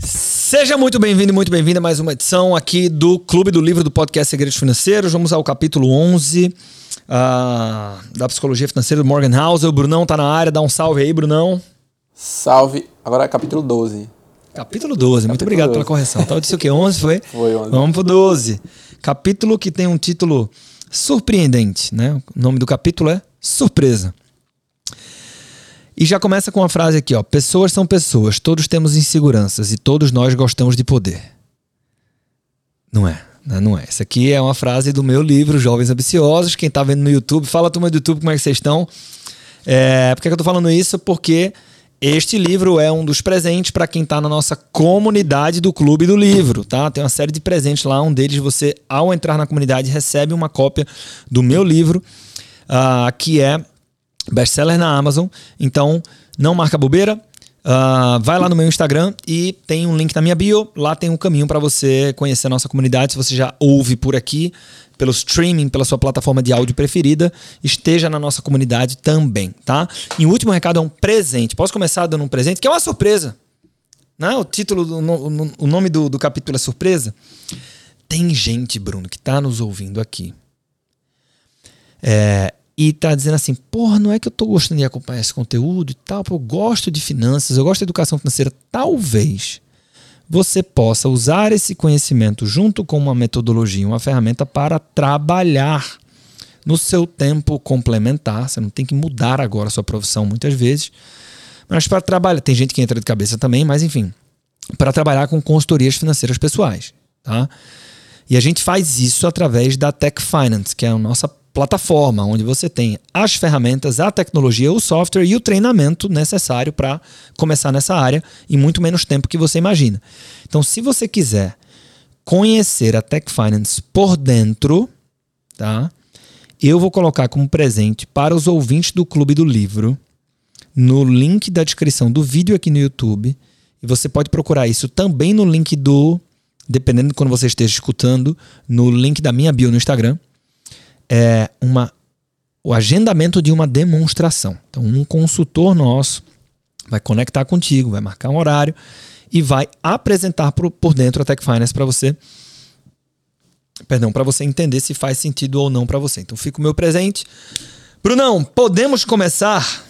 Seja muito bem-vindo e muito bem-vinda a mais uma edição aqui do Clube do Livro do Podcast Segredos Financeiros. Vamos ao capítulo 11 uh, da Psicologia Financeira do Morgan House. O Brunão tá na área, dá um salve aí, Brunão. Salve. Agora é capítulo 12. Capítulo 12, muito obrigado 12. pela correção. Então, eu disse o quê? 11 foi? Foi 11. Vamos pro 12. Capítulo que tem um título surpreendente, né? O nome do capítulo é Surpresa. E já começa com uma frase aqui, ó: Pessoas são pessoas, todos temos inseguranças e todos nós gostamos de poder. Não é, né? não é. Essa aqui é uma frase do meu livro Jovens Ambiciosos. Quem tá vendo no YouTube, fala turma do YouTube como é que vocês estão. É, por que eu tô falando isso? Porque este livro é um dos presentes para quem está na nossa comunidade do Clube do Livro, tá? Tem uma série de presentes lá. Um deles, você, ao entrar na comunidade, recebe uma cópia do meu livro, uh, que é best-seller na Amazon. Então, não marca bobeira. Uh, vai lá no meu Instagram e tem um link na minha bio. Lá tem um caminho para você conhecer a nossa comunidade. Se você já ouve por aqui, pelo streaming, pela sua plataforma de áudio preferida, esteja na nossa comunidade também, tá? E o último recado é um presente. Posso começar dando um presente, que é uma surpresa. Né? O título, o nome do, do capítulo é surpresa. Tem gente, Bruno, que está nos ouvindo aqui. É, e tá dizendo assim, porra, não é que eu tô gostando de acompanhar esse conteúdo e tal, eu gosto de finanças, eu gosto de educação financeira. Talvez você possa usar esse conhecimento junto com uma metodologia, uma ferramenta para trabalhar no seu tempo complementar. Você não tem que mudar agora a sua profissão muitas vezes, mas para trabalhar. Tem gente que entra de cabeça também, mas enfim, para trabalhar com consultorias financeiras pessoais. Tá? E a gente faz isso através da Tech Finance, que é a nossa plataforma onde você tem as ferramentas, a tecnologia, o software e o treinamento necessário para começar nessa área em muito menos tempo que você imagina. Então, se você quiser conhecer a Tech Finance por dentro, tá? Eu vou colocar como presente para os ouvintes do Clube do Livro no link da descrição do vídeo aqui no YouTube. E você pode procurar isso também no link do, dependendo de quando você esteja escutando, no link da minha bio no Instagram é uma, o agendamento de uma demonstração. Então, um consultor nosso vai conectar contigo, vai marcar um horário e vai apresentar por, por dentro a Tech Finance para você. Perdão, para você entender se faz sentido ou não para você. Então, fica o meu presente. Brunão, podemos começar?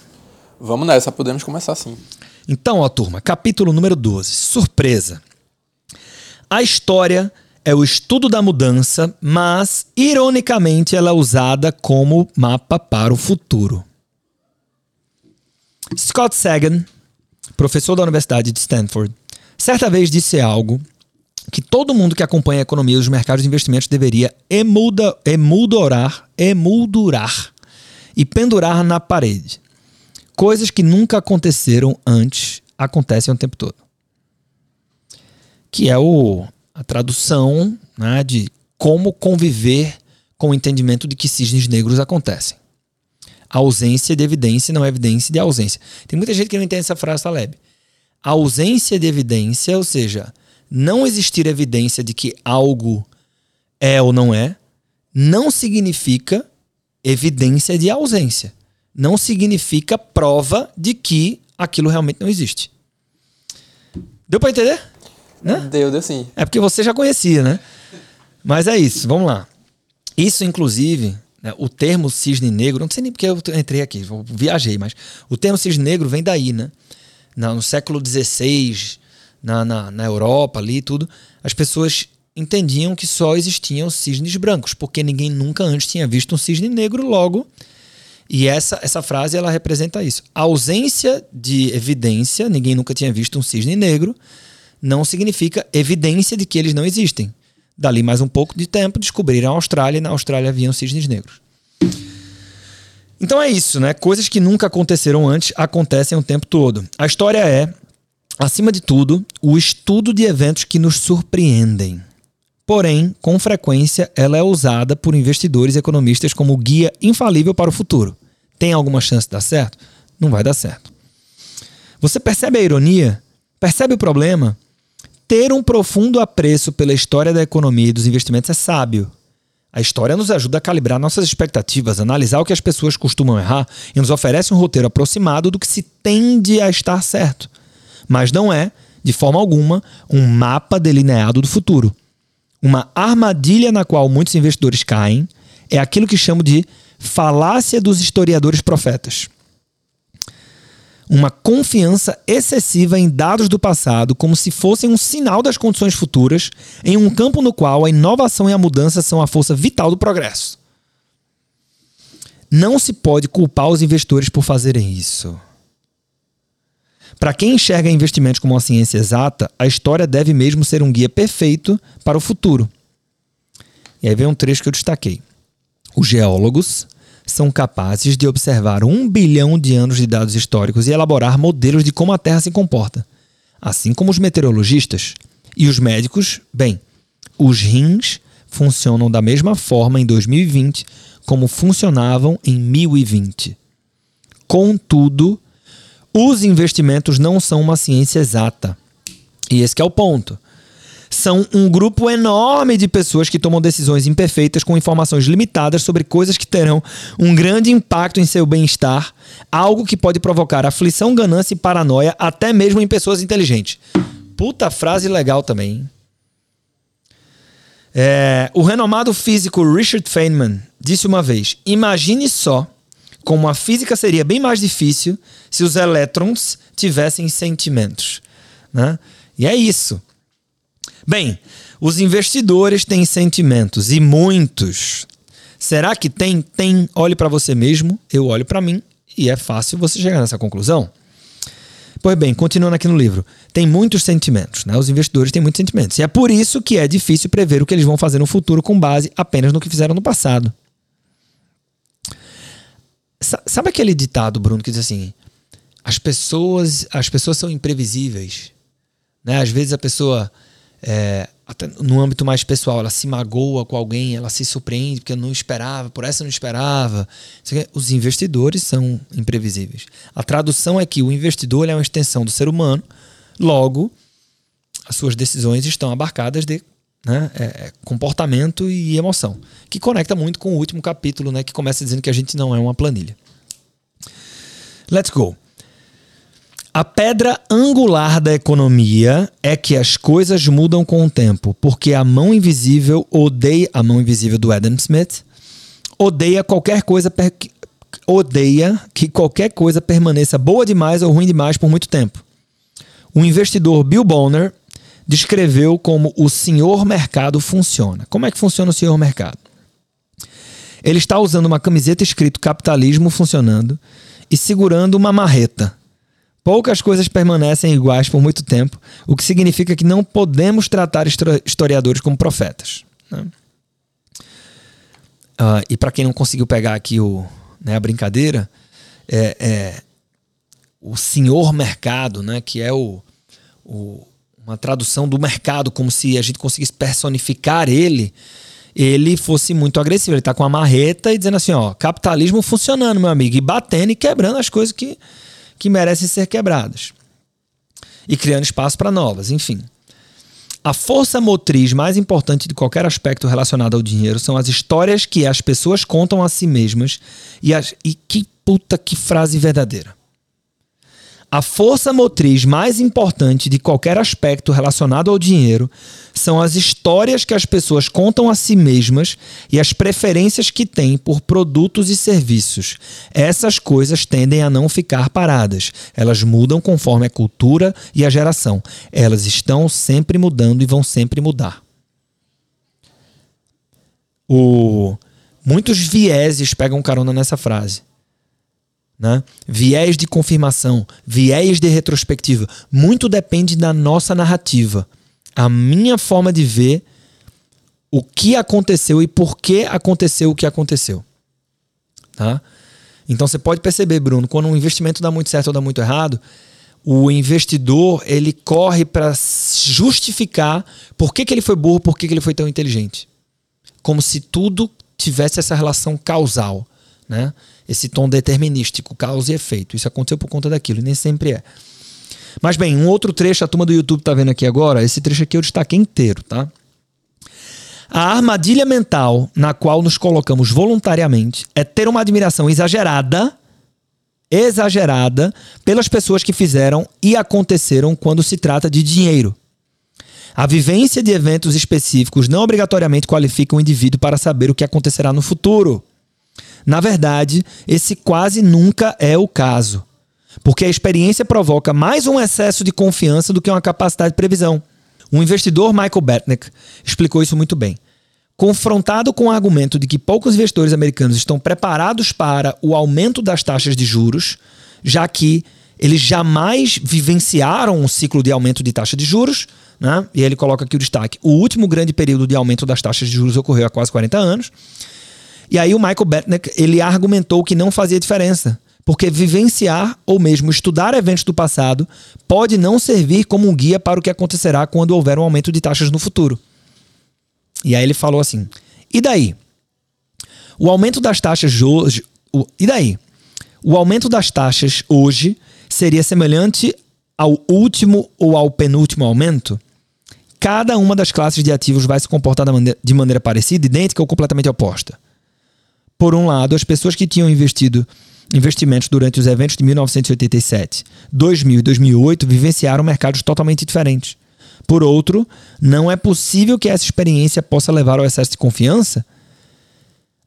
Vamos nessa, podemos começar sim. Então, ó, turma, capítulo número 12. Surpresa. A história é o estudo da mudança, mas, ironicamente, ela é usada como mapa para o futuro. Scott Sagan, professor da Universidade de Stanford, certa vez disse algo que todo mundo que acompanha a economia e os mercados de investimentos deveria emulda, emuldorar, emuldurar e pendurar na parede. Coisas que nunca aconteceram antes acontecem o tempo todo. Que é o a tradução né, de como conviver com o entendimento de que cisnes negros acontecem. Ausência de evidência não é evidência de ausência. Tem muita gente que não entende essa frase, Taleb. A ausência de evidência, ou seja, não existir evidência de que algo é ou não é, não significa evidência de ausência. Não significa prova de que aquilo realmente não existe. Deu para entender? Né? Deu, deu sim. É porque você já conhecia, né? Mas é isso, vamos lá. Isso, inclusive, né, o termo cisne negro, não sei nem porque eu entrei aqui, viajei, mas o termo cisne negro vem daí, né? No século XVI, na, na, na Europa ali tudo, as pessoas entendiam que só existiam cisnes brancos, porque ninguém nunca antes tinha visto um cisne negro, logo. E essa, essa frase ela representa isso. A ausência de evidência, ninguém nunca tinha visto um cisne negro, não significa evidência de que eles não existem. Dali mais um pouco de tempo, descobriram a Austrália e na Austrália haviam cisnes negros. Então é isso, né? Coisas que nunca aconteceram antes acontecem o tempo todo. A história é, acima de tudo, o estudo de eventos que nos surpreendem. Porém, com frequência, ela é usada por investidores e economistas como guia infalível para o futuro. Tem alguma chance de dar certo? Não vai dar certo. Você percebe a ironia? Percebe o problema? Ter um profundo apreço pela história da economia e dos investimentos é sábio, A história nos ajuda a calibrar nossas expectativas, analisar o que as pessoas costumam errar e nos oferece um roteiro aproximado do que se tende a estar certo. Mas não é, de forma alguma, um mapa delineado do futuro. Uma armadilha na qual muitos investidores caem é aquilo que chamo de falácia dos historiadores profetas uma confiança excessiva em dados do passado como se fossem um sinal das condições futuras, em um campo no qual a inovação e a mudança são a força vital do progresso. Não se pode culpar os investidores por fazerem isso. Para quem enxerga investimentos como uma ciência exata, a história deve mesmo ser um guia perfeito para o futuro. E aí vem um trecho que eu destaquei. Os geólogos são capazes de observar um bilhão de anos de dados históricos e elaborar modelos de como a Terra se comporta. Assim como os meteorologistas. E os médicos, bem, os rins funcionam da mesma forma em 2020 como funcionavam em 1020. Contudo, os investimentos não são uma ciência exata. E esse é o ponto são um grupo enorme de pessoas que tomam decisões imperfeitas com informações limitadas sobre coisas que terão um grande impacto em seu bem-estar, algo que pode provocar aflição, ganância e paranoia até mesmo em pessoas inteligentes. Puta frase legal também. É, o renomado físico Richard Feynman disse uma vez: Imagine só como a física seria bem mais difícil se os elétrons tivessem sentimentos. Né? E é isso. Bem, os investidores têm sentimentos e muitos. Será que tem? Tem. Olhe para você mesmo, eu olho para mim e é fácil você chegar nessa conclusão. Pois bem, continuando aqui no livro, tem muitos sentimentos, né? Os investidores têm muitos sentimentos. E é por isso que é difícil prever o que eles vão fazer no futuro com base apenas no que fizeram no passado. Sabe aquele ditado, Bruno, que diz assim: as pessoas, as pessoas são imprevisíveis, né? Às vezes a pessoa é, no âmbito mais pessoal, ela se magoa com alguém, ela se surpreende porque não esperava, por essa não esperava. Os investidores são imprevisíveis. A tradução é que o investidor é uma extensão do ser humano, logo, as suas decisões estão abarcadas de né, é, é, comportamento e emoção, que conecta muito com o último capítulo, né, que começa dizendo que a gente não é uma planilha. Let's go. A pedra angular da economia é que as coisas mudam com o tempo, porque a mão invisível odeia a mão invisível do Adam Smith odeia qualquer coisa odeia que qualquer coisa permaneça boa demais ou ruim demais por muito tempo. O investidor Bill Bonner descreveu como o senhor mercado funciona. Como é que funciona o senhor mercado? Ele está usando uma camiseta escrito capitalismo funcionando e segurando uma marreta Poucas coisas permanecem iguais por muito tempo, o que significa que não podemos tratar historiadores como profetas. Né? Uh, e para quem não conseguiu pegar aqui o, né, a brincadeira, é, é, o senhor mercado, né, que é o, o, uma tradução do mercado, como se a gente conseguisse personificar ele, ele fosse muito agressivo. Ele está com a marreta e dizendo assim: ó, capitalismo funcionando, meu amigo, e batendo e quebrando as coisas que que merecem ser quebradas e criando espaço para novas, enfim. A força motriz mais importante de qualquer aspecto relacionado ao dinheiro são as histórias que as pessoas contam a si mesmas e, as, e que puta que frase verdadeira. A força motriz mais importante de qualquer aspecto relacionado ao dinheiro são as histórias que as pessoas contam a si mesmas e as preferências que têm por produtos e serviços. Essas coisas tendem a não ficar paradas. Elas mudam conforme a cultura e a geração. Elas estão sempre mudando e vão sempre mudar. O... Muitos vieses pegam carona nessa frase. Né? Viés de confirmação, viés de retrospectiva. Muito depende da nossa narrativa. A minha forma de ver o que aconteceu e por que aconteceu o que aconteceu. Tá? Então você pode perceber, Bruno, quando um investimento dá muito certo ou dá muito errado, o investidor ele corre para justificar por que, que ele foi burro, por que, que ele foi tão inteligente. Como se tudo tivesse essa relação causal. Né? Esse tom determinístico, causa e efeito. Isso aconteceu por conta daquilo, e nem sempre é. Mas bem, um outro trecho, a turma do YouTube está vendo aqui agora, esse trecho aqui eu destaquei inteiro, tá? A armadilha mental na qual nos colocamos voluntariamente é ter uma admiração exagerada, exagerada, pelas pessoas que fizeram e aconteceram quando se trata de dinheiro. A vivência de eventos específicos não obrigatoriamente qualifica o indivíduo para saber o que acontecerá no futuro. Na verdade, esse quase nunca é o caso, porque a experiência provoca mais um excesso de confiança do que uma capacidade de previsão. O investidor Michael Batnick explicou isso muito bem. Confrontado com o argumento de que poucos investidores americanos estão preparados para o aumento das taxas de juros, já que eles jamais vivenciaram um ciclo de aumento de taxa de juros, né? e ele coloca aqui o destaque: o último grande período de aumento das taxas de juros ocorreu há quase 40 anos. E aí o Michael Batnick ele argumentou que não fazia diferença, porque vivenciar ou mesmo estudar eventos do passado pode não servir como um guia para o que acontecerá quando houver um aumento de taxas no futuro. E aí ele falou assim: e daí? O aumento das taxas hoje. O, e daí? O aumento das taxas hoje seria semelhante ao último ou ao penúltimo aumento? Cada uma das classes de ativos vai se comportar de maneira parecida, idêntica ou completamente oposta. Por um lado, as pessoas que tinham investido investimentos durante os eventos de 1987, 2000 e 2008 vivenciaram mercados totalmente diferentes. Por outro, não é possível que essa experiência possa levar ao excesso de confiança,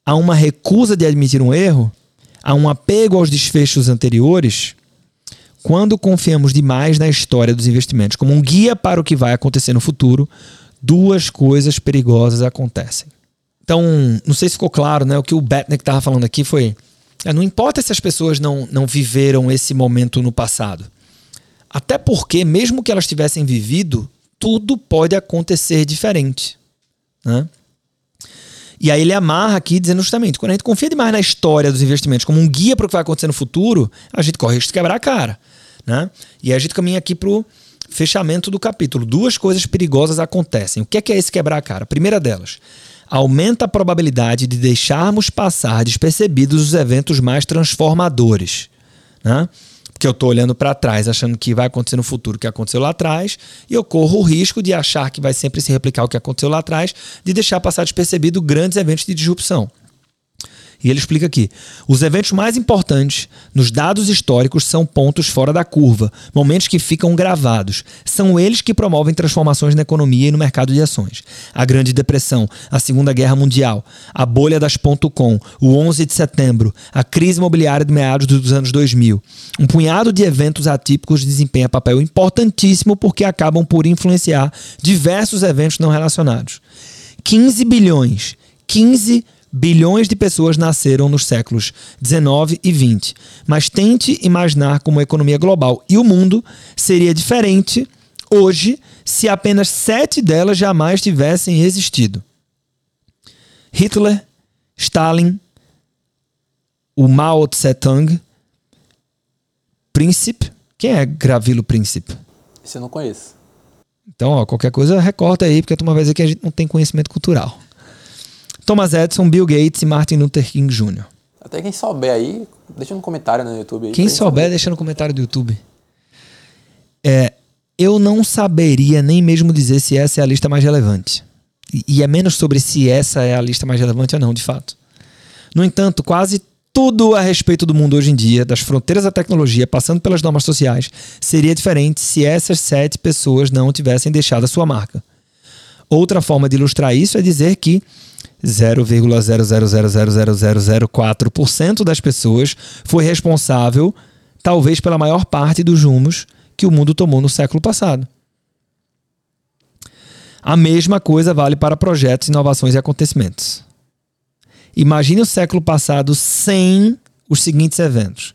a uma recusa de admitir um erro, a um apego aos desfechos anteriores. Quando confiamos demais na história dos investimentos como um guia para o que vai acontecer no futuro, duas coisas perigosas acontecem. Então, não sei se ficou claro, né? O que o Batnick estava falando aqui foi é, não importa se as pessoas não, não viveram esse momento no passado. Até porque, mesmo que elas tivessem vivido, tudo pode acontecer diferente. Né? E aí ele amarra aqui dizendo justamente, quando a gente confia demais na história dos investimentos como um guia para o que vai acontecer no futuro, a gente corre risco de quebrar a cara. Né? E aí a gente caminha aqui para o fechamento do capítulo. Duas coisas perigosas acontecem. O que é, que é esse quebrar a cara? A primeira delas, aumenta a probabilidade de deixarmos passar despercebidos os eventos mais transformadores. Né? Porque eu estou olhando para trás, achando que vai acontecer no futuro o que aconteceu lá atrás, e eu corro o risco de achar que vai sempre se replicar o que aconteceu lá atrás, de deixar passar despercebido grandes eventos de disrupção. E ele explica aqui: os eventos mais importantes nos dados históricos são pontos fora da curva, momentos que ficam gravados. São eles que promovem transformações na economia e no mercado de ações. A Grande Depressão, a Segunda Guerra Mundial, a bolha das .com, o 11 de setembro, a crise imobiliária de meados dos anos 2000. Um punhado de eventos atípicos desempenha papel importantíssimo porque acabam por influenciar diversos eventos não relacionados. 15 bilhões, 15 bilhões Bilhões de pessoas nasceram nos séculos 19 e 20. Mas tente imaginar como a economia global e o mundo seria diferente hoje se apenas sete delas jamais tivessem existido. Hitler, Stalin, o Mao Tse-tung, Príncipe. Quem é Gravilo Príncipe? Esse eu não conheço. Então, ó, qualquer coisa recorta aí, porque tu uma vez que a gente não tem conhecimento cultural. Thomas Edison, Bill Gates e Martin Luther King Jr. Até quem souber aí, deixa no comentário no YouTube. Aí quem souber, saber. deixa no comentário do YouTube. É, eu não saberia nem mesmo dizer se essa é a lista mais relevante. E, e é menos sobre se essa é a lista mais relevante ou não, de fato. No entanto, quase tudo a respeito do mundo hoje em dia, das fronteiras da tecnologia, passando pelas normas sociais, seria diferente se essas sete pessoas não tivessem deixado a sua marca. Outra forma de ilustrar isso é dizer que 0,0000004% das pessoas foi responsável, talvez, pela maior parte dos rumos que o mundo tomou no século passado. A mesma coisa vale para projetos, inovações e acontecimentos. Imagine o século passado sem os seguintes eventos: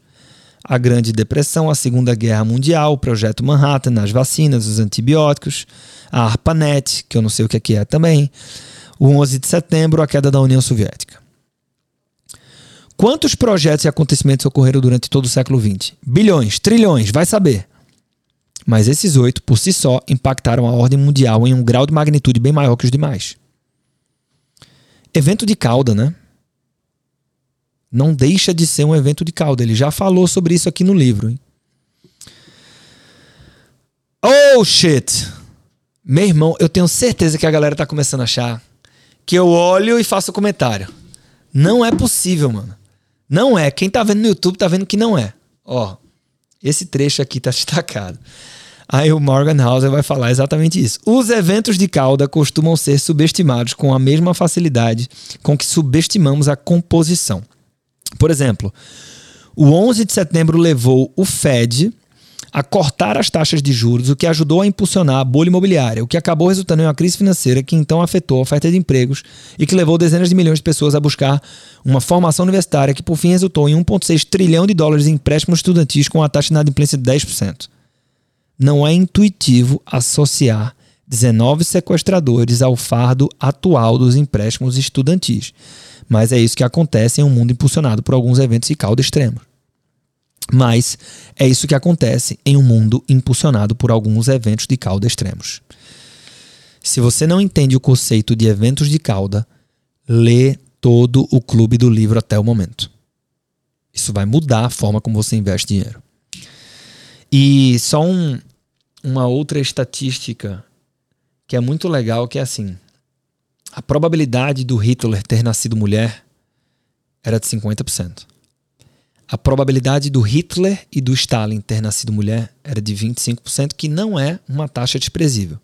a Grande Depressão, a Segunda Guerra Mundial, o Projeto Manhattan, as vacinas, os antibióticos, a ARPANET, que eu não sei o que é também, o 11 de setembro, a queda da União Soviética. Quantos projetos e acontecimentos ocorreram durante todo o século XX? Bilhões, trilhões, vai saber. Mas esses oito, por si só, impactaram a ordem mundial em um grau de magnitude bem maior que os demais. Evento de cauda, né? Não deixa de ser um evento de cauda. Ele já falou sobre isso aqui no livro. Hein? Oh shit! Meu irmão, eu tenho certeza que a galera tá começando a achar que eu olho e faço comentário. Não é possível, mano. Não é. Quem tá vendo no YouTube tá vendo que não é. Ó, esse trecho aqui tá destacado. Aí o Morgan Hauser vai falar exatamente isso. Os eventos de cauda costumam ser subestimados com a mesma facilidade com que subestimamos a composição. Por exemplo, o 11 de setembro levou o Fed a cortar as taxas de juros, o que ajudou a impulsionar a bolha imobiliária, o que acabou resultando em uma crise financeira que então afetou a oferta de empregos e que levou dezenas de milhões de pessoas a buscar uma formação universitária que por fim resultou em 1,6 trilhão de dólares em empréstimos estudantis com a taxa de inadimplência de 10%. Não é intuitivo associar 19 sequestradores ao fardo atual dos empréstimos estudantis, mas é isso que acontece em um mundo impulsionado por alguns eventos de cauda extremos. Mas é isso que acontece em um mundo impulsionado por alguns eventos de cauda extremos. Se você não entende o conceito de eventos de cauda, lê todo o clube do livro até o momento. Isso vai mudar a forma como você investe dinheiro. E só um, uma outra estatística que é muito legal, que é assim: a probabilidade do Hitler ter nascido mulher era de 50% a probabilidade do Hitler e do Stalin ter nascido mulher era de 25%, que não é uma taxa desprezível.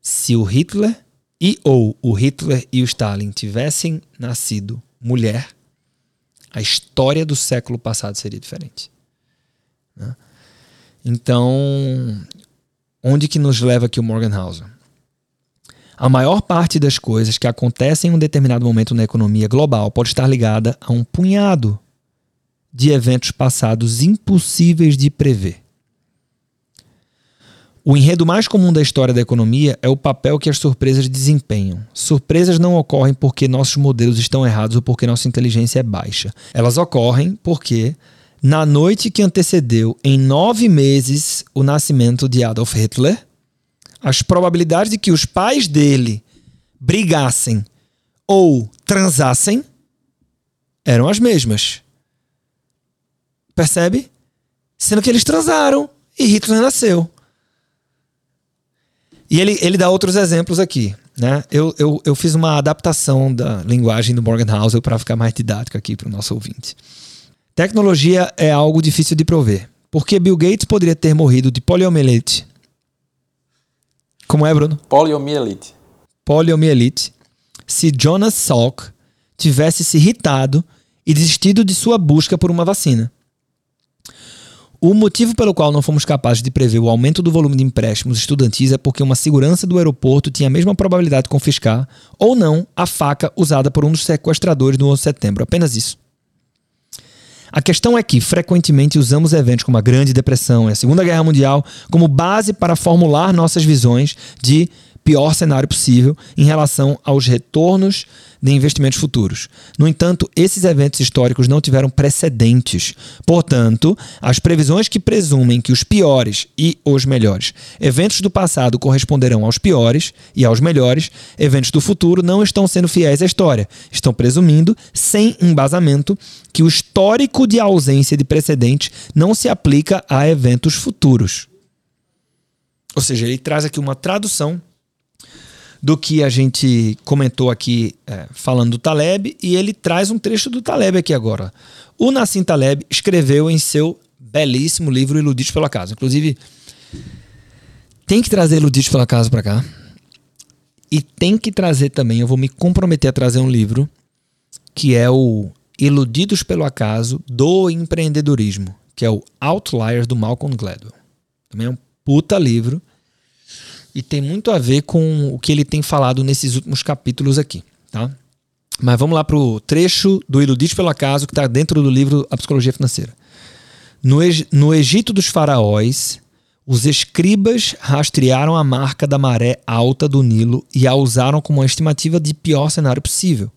Se o Hitler e ou o Hitler e o Stalin tivessem nascido mulher, a história do século passado seria diferente. Né? Então, onde que nos leva aqui o Morgan Housel? A maior parte das coisas que acontecem em um determinado momento na economia global pode estar ligada a um punhado de eventos passados impossíveis de prever. O enredo mais comum da história da economia é o papel que as surpresas desempenham. Surpresas não ocorrem porque nossos modelos estão errados ou porque nossa inteligência é baixa. Elas ocorrem porque, na noite que antecedeu, em nove meses, o nascimento de Adolf Hitler, as probabilidades de que os pais dele brigassem ou transassem eram as mesmas. Percebe? Sendo que eles transaram e Hitler nasceu. E ele, ele dá outros exemplos aqui. Né? Eu, eu, eu fiz uma adaptação da linguagem do Morgan Housel para ficar mais didático aqui para o nosso ouvinte. Tecnologia é algo difícil de prover. Porque Bill Gates poderia ter morrido de poliomielite. Como é, Bruno? Poliomielite. Poliomielite. Se Jonas Salk tivesse se irritado e desistido de sua busca por uma vacina. O motivo pelo qual não fomos capazes de prever o aumento do volume de empréstimos estudantis é porque uma segurança do aeroporto tinha a mesma probabilidade de confiscar, ou não, a faca usada por um dos sequestradores no 11 de setembro. Apenas isso. A questão é que, frequentemente, usamos eventos como a Grande Depressão e a Segunda Guerra Mundial como base para formular nossas visões de pior cenário possível em relação aos retornos de investimentos futuros. No entanto, esses eventos históricos não tiveram precedentes. Portanto, as previsões que presumem que os piores e os melhores eventos do passado corresponderão aos piores e aos melhores eventos do futuro não estão sendo fiéis à história. Estão presumindo, sem embasamento, que o histórico de ausência de precedentes não se aplica a eventos futuros. Ou seja, ele traz aqui uma tradução do que a gente comentou aqui é, falando do Taleb, e ele traz um trecho do Taleb aqui agora. O Nassim Taleb escreveu em seu belíssimo livro Iludidos pela Casa. Inclusive, tem que trazer Iludidos pela Casa para cá. E tem que trazer também, eu vou me comprometer a trazer um livro que é o Iludidos pelo Acaso do Empreendedorismo, que é o Outliers do Malcolm Gladwell. Também é um puta livro e tem muito a ver com o que ele tem falado nesses últimos capítulos aqui, tá? Mas vamos lá para o trecho do Iludidos pelo Acaso que está dentro do livro A Psicologia Financeira. No, no Egito dos faraós, os escribas rastrearam a marca da maré alta do Nilo e a usaram como uma estimativa de pior cenário possível.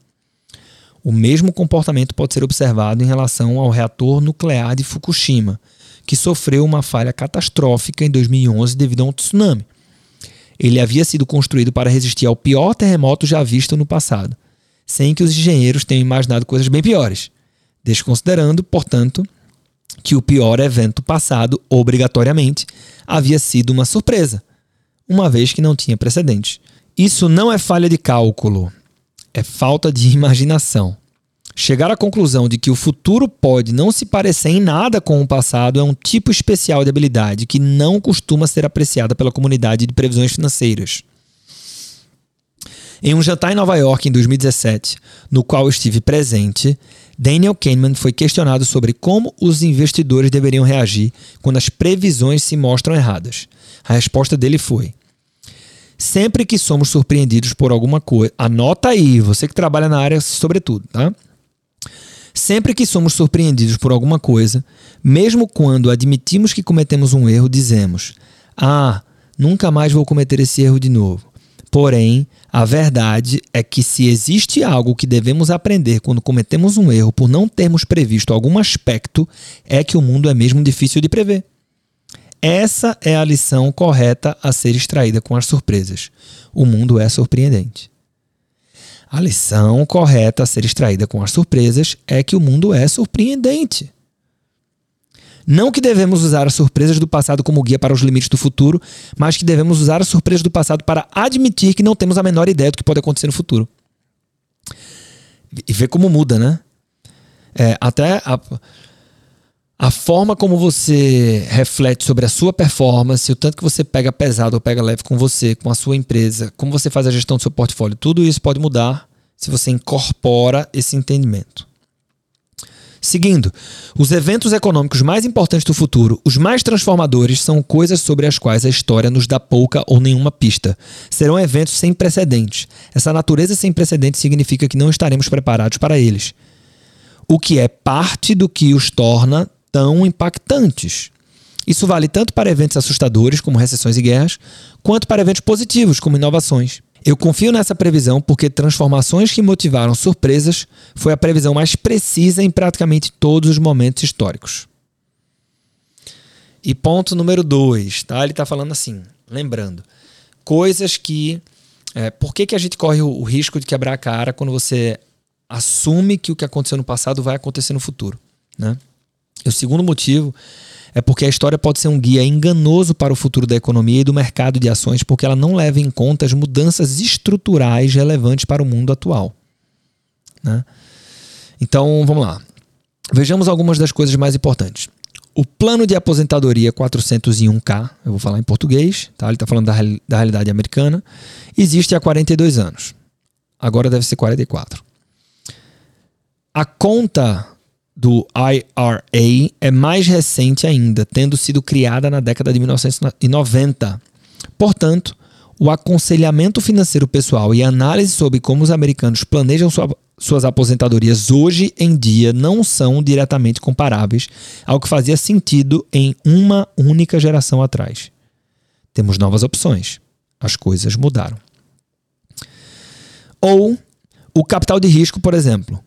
O mesmo comportamento pode ser observado em relação ao reator nuclear de Fukushima, que sofreu uma falha catastrófica em 2011 devido a um tsunami. Ele havia sido construído para resistir ao pior terremoto já visto no passado, sem que os engenheiros tenham imaginado coisas bem piores, desconsiderando, portanto, que o pior evento passado, obrigatoriamente, havia sido uma surpresa, uma vez que não tinha precedentes. Isso não é falha de cálculo, é falta de imaginação. Chegar à conclusão de que o futuro pode não se parecer em nada com o passado é um tipo especial de habilidade que não costuma ser apreciada pela comunidade de previsões financeiras. Em um jantar em Nova York em 2017, no qual estive presente, Daniel Kahneman foi questionado sobre como os investidores deveriam reagir quando as previsões se mostram erradas. A resposta dele foi: Sempre que somos surpreendidos por alguma coisa, anota aí, você que trabalha na área sobretudo, tá? Sempre que somos surpreendidos por alguma coisa, mesmo quando admitimos que cometemos um erro, dizemos: Ah, nunca mais vou cometer esse erro de novo. Porém, a verdade é que se existe algo que devemos aprender quando cometemos um erro por não termos previsto algum aspecto, é que o mundo é mesmo difícil de prever. Essa é a lição correta a ser extraída com as surpresas. O mundo é surpreendente. A lição correta a ser extraída com as surpresas é que o mundo é surpreendente. Não que devemos usar as surpresas do passado como guia para os limites do futuro, mas que devemos usar as surpresas do passado para admitir que não temos a menor ideia do que pode acontecer no futuro. E ver como muda, né? É, até a, a forma como você reflete sobre a sua performance, o tanto que você pega pesado ou pega leve com você, com a sua empresa, como você faz a gestão do seu portfólio, tudo isso pode mudar se você incorpora esse entendimento. Seguindo, os eventos econômicos mais importantes do futuro, os mais transformadores, são coisas sobre as quais a história nos dá pouca ou nenhuma pista. Serão eventos sem precedentes. Essa natureza sem precedentes significa que não estaremos preparados para eles. O que é parte do que os torna tão impactantes. Isso vale tanto para eventos assustadores, como recessões e guerras, quanto para eventos positivos, como inovações. Eu confio nessa previsão porque transformações que motivaram surpresas foi a previsão mais precisa em praticamente todos os momentos históricos. E ponto número dois, tá? Ele está falando assim, lembrando, coisas que. É, por que, que a gente corre o, o risco de quebrar a cara quando você assume que o que aconteceu no passado vai acontecer no futuro, né? E o segundo motivo é porque a história pode ser um guia enganoso para o futuro da economia e do mercado de ações, porque ela não leva em conta as mudanças estruturais relevantes para o mundo atual. Né? Então, vamos lá. Vejamos algumas das coisas mais importantes. O plano de aposentadoria 401k, eu vou falar em português, tá? ele está falando da, da realidade americana, existe há 42 anos. Agora deve ser 44. A conta do IRA é mais recente ainda, tendo sido criada na década de 1990. Portanto, o aconselhamento financeiro pessoal e a análise sobre como os americanos planejam sua, suas aposentadorias hoje em dia não são diretamente comparáveis ao que fazia sentido em uma única geração atrás. Temos novas opções. As coisas mudaram. Ou o capital de risco, por exemplo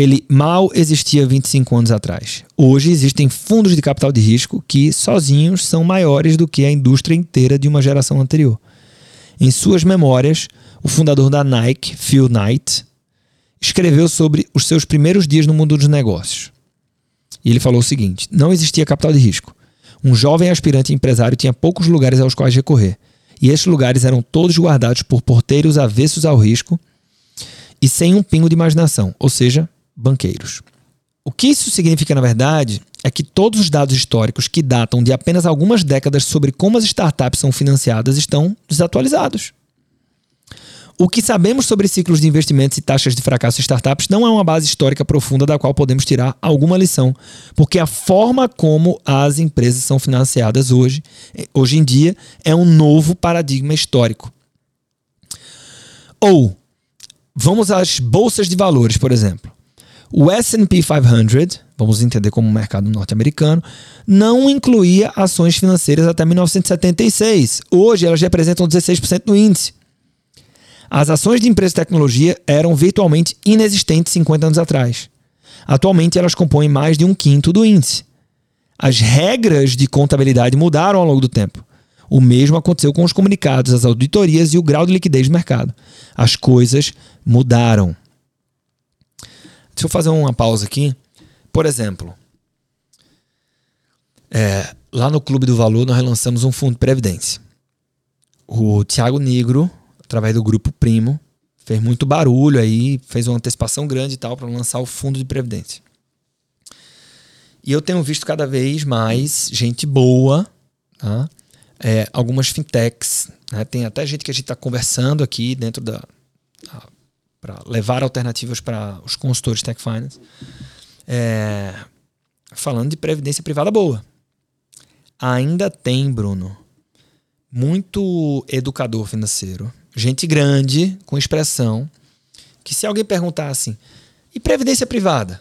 ele mal existia 25 anos atrás. Hoje existem fundos de capital de risco que sozinhos são maiores do que a indústria inteira de uma geração anterior. Em suas memórias, o fundador da Nike, Phil Knight, escreveu sobre os seus primeiros dias no mundo dos negócios. E ele falou o seguinte: não existia capital de risco. Um jovem aspirante empresário tinha poucos lugares aos quais recorrer, e esses lugares eram todos guardados por porteiros avessos ao risco e sem um pingo de imaginação, ou seja, banqueiros. O que isso significa, na verdade, é que todos os dados históricos que datam de apenas algumas décadas sobre como as startups são financiadas estão desatualizados. O que sabemos sobre ciclos de investimentos e taxas de fracasso de startups não é uma base histórica profunda da qual podemos tirar alguma lição, porque a forma como as empresas são financiadas hoje, hoje em dia, é um novo paradigma histórico. Ou, vamos às bolsas de valores, por exemplo. O S&P 500, vamos entender como mercado norte-americano, não incluía ações financeiras até 1976. Hoje elas representam 16% do índice. As ações de empresas de tecnologia eram virtualmente inexistentes 50 anos atrás. Atualmente elas compõem mais de um quinto do índice. As regras de contabilidade mudaram ao longo do tempo. O mesmo aconteceu com os comunicados, as auditorias e o grau de liquidez do mercado. As coisas mudaram. Deixa eu fazer uma pausa aqui. Por exemplo, é, lá no Clube do Valor nós lançamos um fundo de previdência. O Thiago Negro, através do grupo Primo, fez muito barulho aí, fez uma antecipação grande e tal para lançar o fundo de previdência. E eu tenho visto cada vez mais gente boa, tá? É, algumas fintechs, né? tem até gente que a gente está conversando aqui dentro da. Para levar alternativas para os consultores Tech Finance, é, falando de previdência privada boa. Ainda tem, Bruno, muito educador financeiro, gente grande, com expressão, que se alguém perguntar assim, e previdência privada?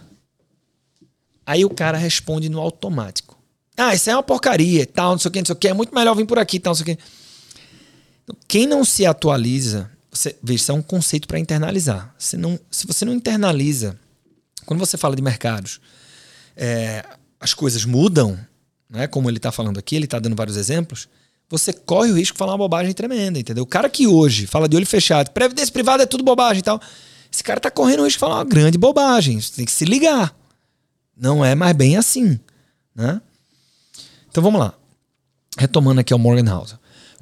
Aí o cara responde no automático. Ah, isso é uma porcaria, tal, não sei o que, não sei o que, é muito melhor vir por aqui, tal, não sei o que. Quem não se atualiza, veja, isso é um conceito para internalizar. Se, não, se você não internaliza, quando você fala de mercados, é, as coisas mudam, né, como ele está falando aqui, ele está dando vários exemplos, você corre o risco de falar uma bobagem tremenda, entendeu? O cara que hoje fala de olho fechado, previdência privada é tudo bobagem e tal, esse cara tá correndo o risco de falar uma grande bobagem. Você tem que se ligar. Não é mais bem assim, né? Então vamos lá. Retomando aqui ao Morgan House.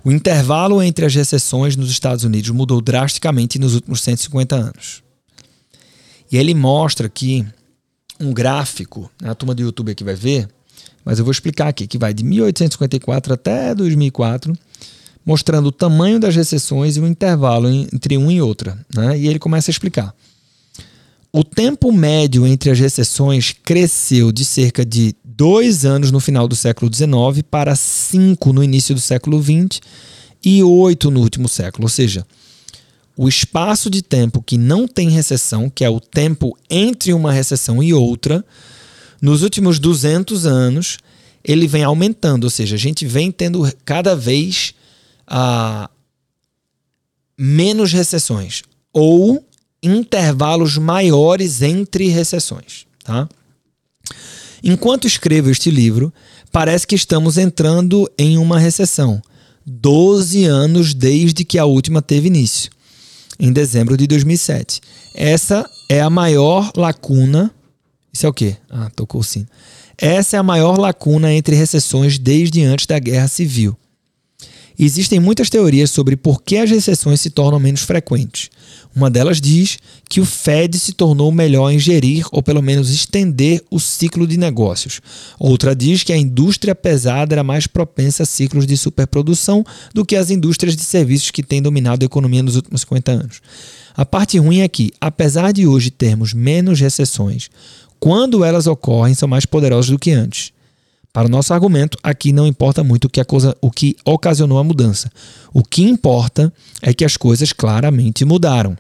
O intervalo entre as recessões nos Estados Unidos mudou drasticamente nos últimos 150 anos. E ele mostra que um gráfico, né, a turma do YouTube aqui vai ver, mas eu vou explicar aqui, que vai de 1854 até 2004, mostrando o tamanho das recessões e o intervalo entre uma e outra. Né? E ele começa a explicar. O tempo médio entre as recessões cresceu de cerca de dois anos no final do século XIX para cinco no início do século XX e oito no último século. Ou seja, o espaço de tempo que não tem recessão, que é o tempo entre uma recessão e outra, nos últimos 200 anos, ele vem aumentando, ou seja, a gente vem tendo cada vez uh, menos recessões ou intervalos maiores entre recessões. Tá? Enquanto escrevo este livro, parece que estamos entrando em uma recessão, 12 anos desde que a última teve início, em dezembro de 2007. Essa é a maior lacuna isso é o quê? Ah, tocou o sino. Essa é a maior lacuna entre recessões desde antes da Guerra Civil. Existem muitas teorias sobre por que as recessões se tornam menos frequentes. Uma delas diz que o Fed se tornou melhor em gerir ou pelo menos estender o ciclo de negócios. Outra diz que a indústria pesada era mais propensa a ciclos de superprodução do que as indústrias de serviços que têm dominado a economia nos últimos 50 anos. A parte ruim é que, apesar de hoje termos menos recessões, quando elas ocorrem, são mais poderosas do que antes. Para o nosso argumento, aqui não importa muito o que, coisa, o que ocasionou a mudança. O que importa é que as coisas claramente mudaram.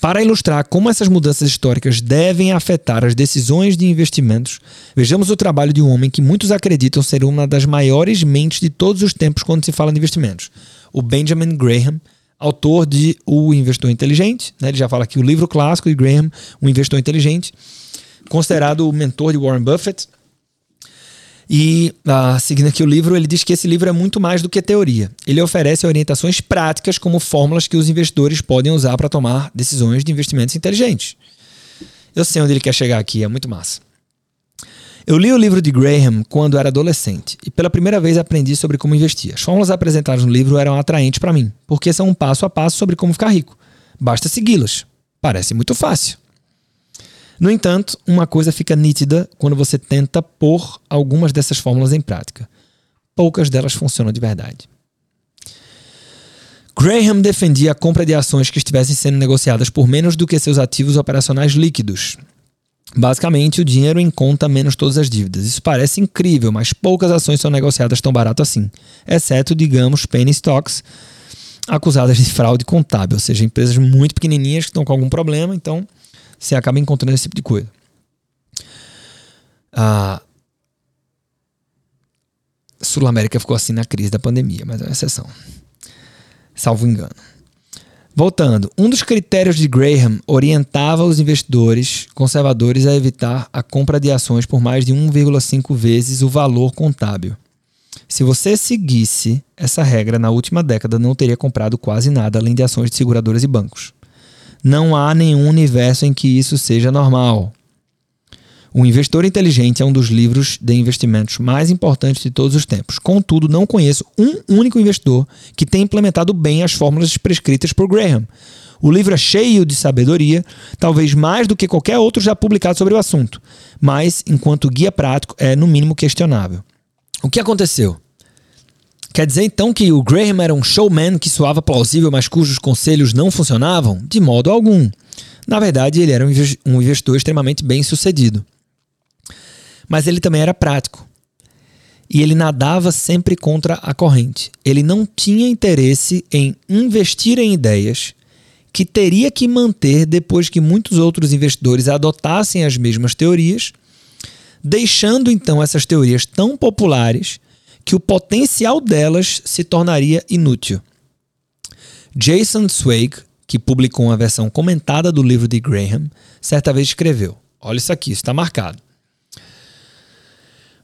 Para ilustrar como essas mudanças históricas devem afetar as decisões de investimentos, vejamos o trabalho de um homem que muitos acreditam ser uma das maiores mentes de todos os tempos quando se fala de investimentos, o Benjamin Graham, autor de O Investor Inteligente. Né? Ele já fala aqui o livro clássico de Graham, O Investor Inteligente considerado o mentor de Warren Buffett. E, ah, seguindo aqui o livro, ele diz que esse livro é muito mais do que teoria. Ele oferece orientações práticas como fórmulas que os investidores podem usar para tomar decisões de investimentos inteligentes. Eu sei onde ele quer chegar aqui, é muito massa. Eu li o livro de Graham quando era adolescente e pela primeira vez aprendi sobre como investir. As fórmulas apresentadas no livro eram atraentes para mim, porque são um passo a passo sobre como ficar rico. Basta segui-las. Parece muito fácil. No entanto, uma coisa fica nítida quando você tenta pôr algumas dessas fórmulas em prática. Poucas delas funcionam de verdade. Graham defendia a compra de ações que estivessem sendo negociadas por menos do que seus ativos operacionais líquidos. Basicamente, o dinheiro em conta menos todas as dívidas. Isso parece incrível, mas poucas ações são negociadas tão barato assim, exceto, digamos, penny stocks acusadas de fraude contábil, ou seja, empresas muito pequenininhas que estão com algum problema, então você acaba encontrando esse tipo de coisa. A Sul-América ficou assim na crise da pandemia, mas é uma exceção. Salvo engano. Voltando, um dos critérios de Graham orientava os investidores conservadores a evitar a compra de ações por mais de 1,5 vezes o valor contábil. Se você seguisse essa regra na última década, não teria comprado quase nada além de ações de seguradoras e bancos não há nenhum universo em que isso seja normal. O Investor Inteligente é um dos livros de investimentos mais importantes de todos os tempos. Contudo, não conheço um único investidor que tenha implementado bem as fórmulas prescritas por Graham. O livro é cheio de sabedoria, talvez mais do que qualquer outro já publicado sobre o assunto, mas, enquanto guia prático, é no mínimo questionável. O que aconteceu? Quer dizer então que o Graham era um showman que soava plausível, mas cujos conselhos não funcionavam? De modo algum. Na verdade, ele era um investidor extremamente bem sucedido. Mas ele também era prático. E ele nadava sempre contra a corrente. Ele não tinha interesse em investir em ideias que teria que manter depois que muitos outros investidores adotassem as mesmas teorias, deixando então essas teorias tão populares que o potencial delas se tornaria inútil. Jason Zweig, que publicou uma versão comentada do livro de Graham, certa vez escreveu: Olha isso aqui, está marcado.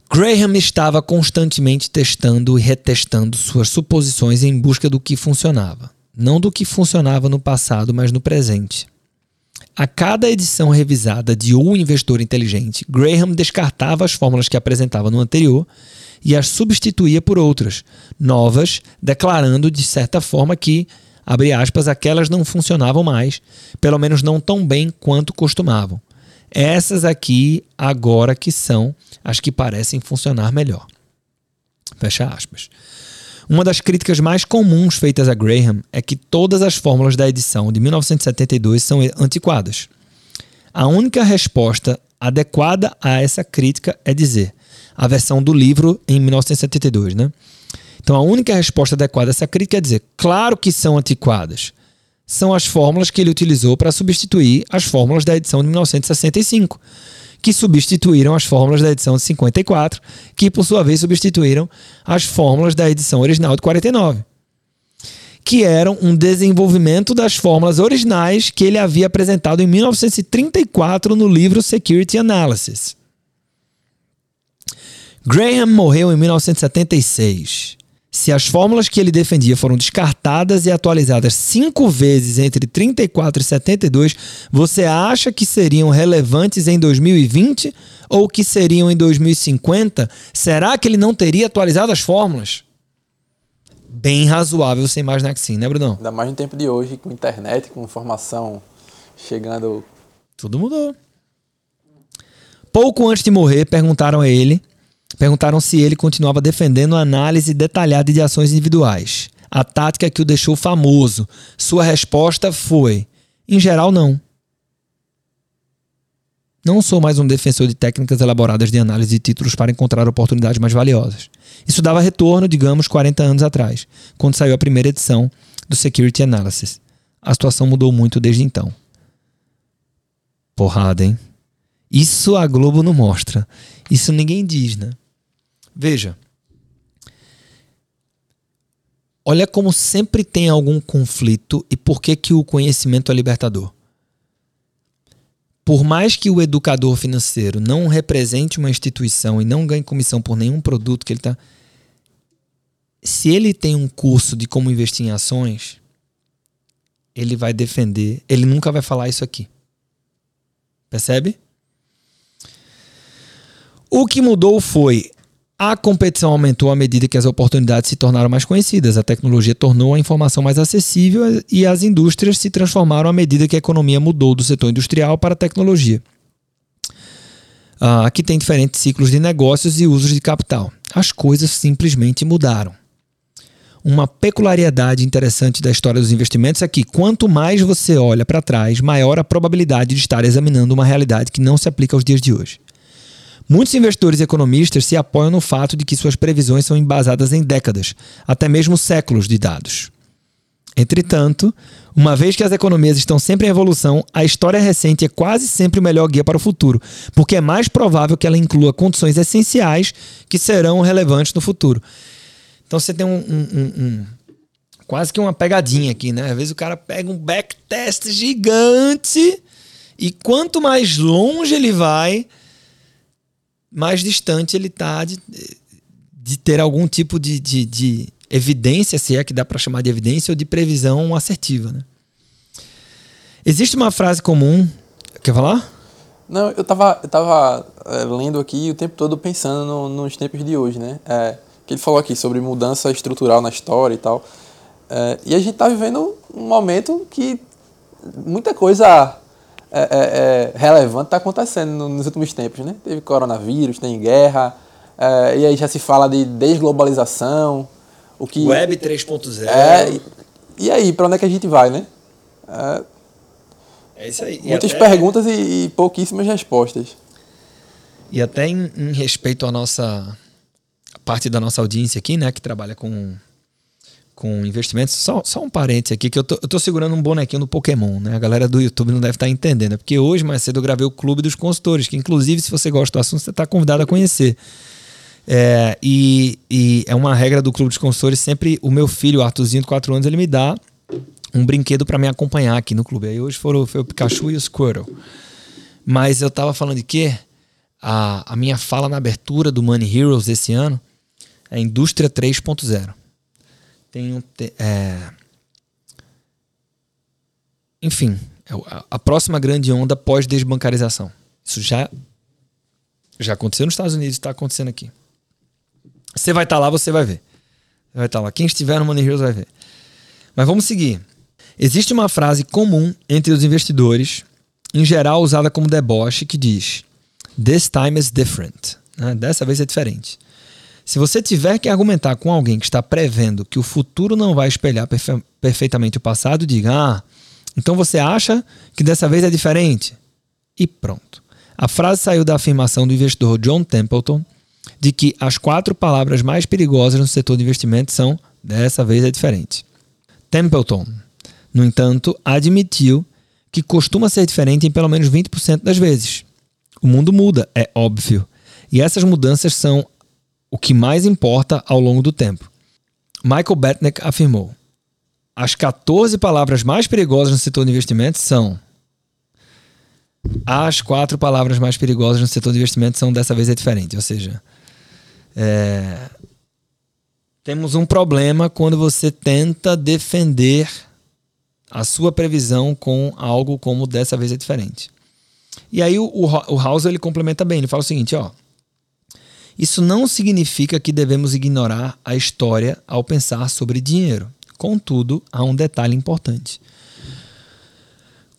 Graham estava constantemente testando e retestando suas suposições em busca do que funcionava não do que funcionava no passado, mas no presente. A cada edição revisada de O Investor Inteligente, Graham descartava as fórmulas que apresentava no anterior e as substituía por outras, novas, declarando de certa forma que, abre aspas, aquelas não funcionavam mais, pelo menos não tão bem quanto costumavam. Essas aqui, agora que são as que parecem funcionar melhor. Fecha aspas. Uma das críticas mais comuns feitas a Graham é que todas as fórmulas da edição de 1972 são antiquadas. A única resposta adequada a essa crítica é dizer a versão do livro em 1972, né? Então a única resposta adequada a essa crítica é dizer, claro que são antiquadas. São as fórmulas que ele utilizou para substituir as fórmulas da edição de 1965 que substituíram as fórmulas da edição de 54, que por sua vez substituíram as fórmulas da edição original de 49, que eram um desenvolvimento das fórmulas originais que ele havia apresentado em 1934 no livro Security Analysis. Graham morreu em 1976. Se as fórmulas que ele defendia foram descartadas e atualizadas cinco vezes entre 34 e 72, você acha que seriam relevantes em 2020 ou que seriam em 2050? Será que ele não teria atualizado as fórmulas? Bem razoável você imaginar que sim, né, Brunão? Ainda mais no tempo de hoje, com internet, com informação chegando. Tudo mudou. Pouco antes de morrer, perguntaram a ele Perguntaram se ele continuava defendendo a análise detalhada de ações individuais, a tática que o deixou famoso. Sua resposta foi: em geral, não. Não sou mais um defensor de técnicas elaboradas de análise de títulos para encontrar oportunidades mais valiosas. Isso dava retorno, digamos, 40 anos atrás, quando saiu a primeira edição do Security Analysis. A situação mudou muito desde então. Porrada, hein? Isso a Globo não mostra. Isso ninguém diz, né? Veja. Olha como sempre tem algum conflito e por que, que o conhecimento é libertador. Por mais que o educador financeiro não represente uma instituição e não ganhe comissão por nenhum produto que ele está. Se ele tem um curso de como investir em ações, ele vai defender, ele nunca vai falar isso aqui. Percebe? O que mudou foi a competição aumentou à medida que as oportunidades se tornaram mais conhecidas. A tecnologia tornou a informação mais acessível e as indústrias se transformaram à medida que a economia mudou do setor industrial para a tecnologia. Ah, aqui tem diferentes ciclos de negócios e usos de capital. As coisas simplesmente mudaram. Uma peculiaridade interessante da história dos investimentos é que quanto mais você olha para trás, maior a probabilidade de estar examinando uma realidade que não se aplica aos dias de hoje. Muitos investidores e economistas se apoiam no fato de que suas previsões são embasadas em décadas, até mesmo séculos de dados. Entretanto, uma vez que as economias estão sempre em evolução, a história recente é quase sempre o melhor guia para o futuro, porque é mais provável que ela inclua condições essenciais que serão relevantes no futuro. Então você tem um, um, um, um quase que uma pegadinha aqui, né? Às vezes o cara pega um backtest gigante e quanto mais longe ele vai, mais distante ele está de, de ter algum tipo de, de, de, evidência, se é que dá para chamar de evidência, ou de previsão assertiva. Né? Existe uma frase comum. Quer falar? Não, eu tava, eu tava é, lendo aqui o tempo todo pensando no, nos tempos de hoje, né? É, que ele falou aqui sobre mudança estrutural na história e tal. É, e a gente tá vivendo um momento que muita coisa é, é, é relevante está acontecendo nos últimos tempos, né? Teve coronavírus, tem guerra, é, e aí já se fala de desglobalização, o que Web 3.0. É, e, e aí, para onde é que a gente vai, né? É, é isso aí. Muitas até, perguntas e, e, pouquíssimas respostas. E até em, em respeito à nossa parte da nossa audiência aqui, né, que trabalha com com investimentos. Só, só um parênteses aqui, que eu tô, eu tô segurando um bonequinho do Pokémon, né? A galera do YouTube não deve estar tá entendendo. É porque hoje, mais cedo, eu gravei o Clube dos Consultores, que inclusive, se você gosta do assunto, você está convidado a conhecer. É, e, e, é uma regra do Clube dos Consultores, sempre o meu filho, o Arthurzinho de 4 anos, ele me dá um brinquedo para me acompanhar aqui no clube. Aí hoje foram, foi o Pikachu e o Squirtle. Mas eu tava falando de quê? A, a minha fala na abertura do Money Heroes esse ano é Indústria 3.0 tem um. É... Enfim, é a próxima grande onda pós-desbancarização. Isso já, já aconteceu nos Estados Unidos, está acontecendo aqui. Você vai estar tá lá, você vai ver. Você vai estar tá lá. Quem estiver no Money Heroes vai ver. Mas vamos seguir. Existe uma frase comum entre os investidores, em geral usada como deboche, que diz: This time is different. Né? Dessa vez é diferente. Se você tiver que argumentar com alguém que está prevendo que o futuro não vai espelhar perfe perfeitamente o passado, diga: Ah, então você acha que dessa vez é diferente? E pronto. A frase saiu da afirmação do investidor John Templeton de que as quatro palavras mais perigosas no setor de investimento são dessa vez é diferente. Templeton, no entanto, admitiu que costuma ser diferente em pelo menos 20% das vezes. O mundo muda, é óbvio, e essas mudanças são o que mais importa ao longo do tempo. Michael Betnick afirmou: as 14 palavras mais perigosas no setor de investimentos são. As quatro palavras mais perigosas no setor de investimentos são dessa vez é diferente. Ou seja, é... temos um problema quando você tenta defender a sua previsão com algo como dessa vez é diferente. E aí o, o, o House ele complementa bem. Ele fala o seguinte: ó. Isso não significa que devemos ignorar a história ao pensar sobre dinheiro. Contudo, há um detalhe importante.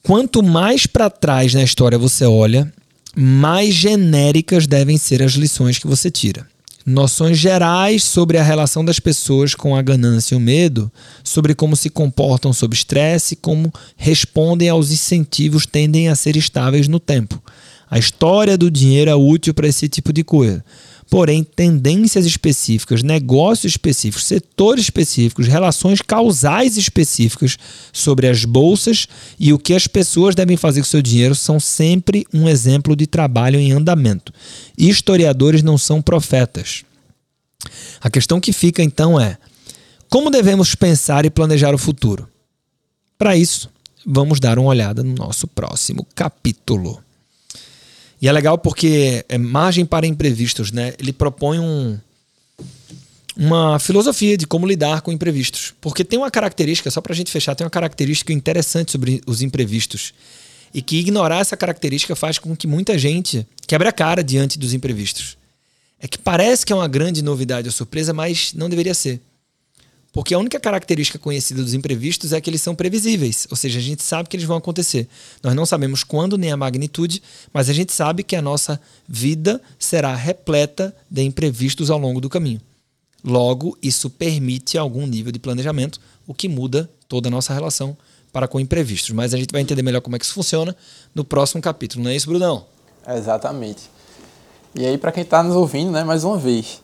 Quanto mais para trás na história você olha, mais genéricas devem ser as lições que você tira. Noções gerais sobre a relação das pessoas com a ganância e o medo, sobre como se comportam sob estresse, como respondem aos incentivos tendem a ser estáveis no tempo. A história do dinheiro é útil para esse tipo de coisa. Porém, tendências específicas, negócios específicos, setores específicos, relações causais específicas sobre as bolsas e o que as pessoas devem fazer com seu dinheiro são sempre um exemplo de trabalho em andamento. Historiadores não são profetas. A questão que fica então é: como devemos pensar e planejar o futuro? Para isso, vamos dar uma olhada no nosso próximo capítulo. E é legal porque é margem para imprevistos, né? Ele propõe um, uma filosofia de como lidar com imprevistos. Porque tem uma característica, só para a gente fechar, tem uma característica interessante sobre os imprevistos. E que ignorar essa característica faz com que muita gente quebre a cara diante dos imprevistos. É que parece que é uma grande novidade ou surpresa, mas não deveria ser. Porque a única característica conhecida dos imprevistos é que eles são previsíveis, ou seja, a gente sabe que eles vão acontecer. Nós não sabemos quando nem a magnitude, mas a gente sabe que a nossa vida será repleta de imprevistos ao longo do caminho. Logo, isso permite algum nível de planejamento, o que muda toda a nossa relação para com imprevistos. Mas a gente vai entender melhor como é que isso funciona no próximo capítulo, não é isso, Brunão? Exatamente. E aí, para quem está nos ouvindo, né, mais uma vez,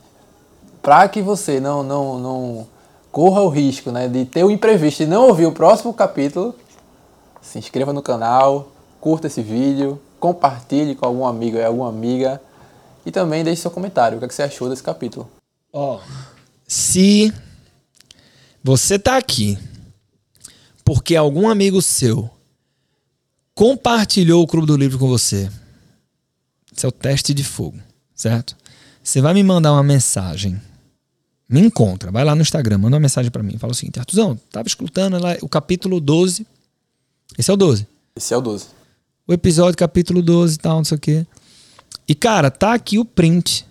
para que você não, não, não corra o risco né, de ter o um imprevisto e não ouvir o próximo capítulo, se inscreva no canal, curta esse vídeo, compartilhe com algum amigo e alguma amiga e também deixe seu comentário. O que, é que você achou desse capítulo? Ó, oh, se você tá aqui porque algum amigo seu compartilhou o Clube do Livro com você, esse é o teste de fogo, certo? Você vai me mandar uma mensagem me encontra, vai lá no Instagram, manda uma mensagem para mim, fala o seguinte: Artuzão, tava escutando lá o capítulo 12. Esse é o 12. Esse é o 12. o episódio capítulo 12 e tal, não sei o quê. E, cara, tá aqui o print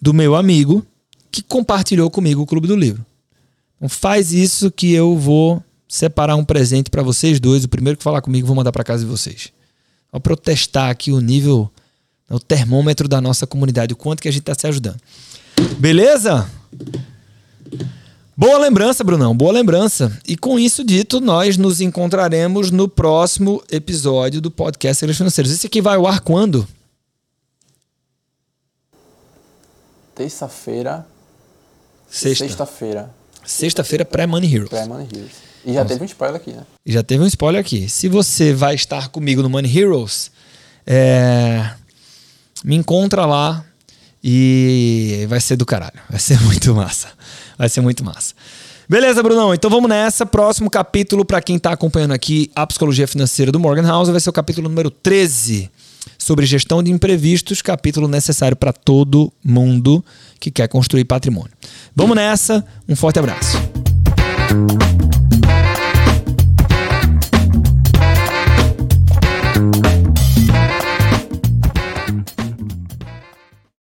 do meu amigo que compartilhou comigo o Clube do Livro. Então faz isso que eu vou separar um presente para vocês dois. O primeiro que falar comigo, vou mandar para casa de vocês. Ao protestar aqui o nível, o termômetro da nossa comunidade, o quanto que a gente está se ajudando. Beleza? Boa lembrança, Brunão, boa lembrança. E com isso dito, nós nos encontraremos no próximo episódio do podcast Segredos Financeiros. Esse aqui vai ao ar quando? Terça-feira. Sexta. Sexta-feira. Sexta-feira pré-Money Heroes. Pré-Money Heroes. E já teve um spoiler aqui, né? E já teve um spoiler aqui. Se você vai estar comigo no Money Heroes, é... me encontra lá e vai ser do caralho. Vai ser muito massa. Vai ser muito massa. Beleza, Brunão? Então vamos nessa. Próximo capítulo, para quem está acompanhando aqui a psicologia financeira do Morgan House, vai ser o capítulo número 13 sobre gestão de imprevistos, capítulo necessário para todo mundo que quer construir patrimônio. Vamos nessa. Um forte abraço.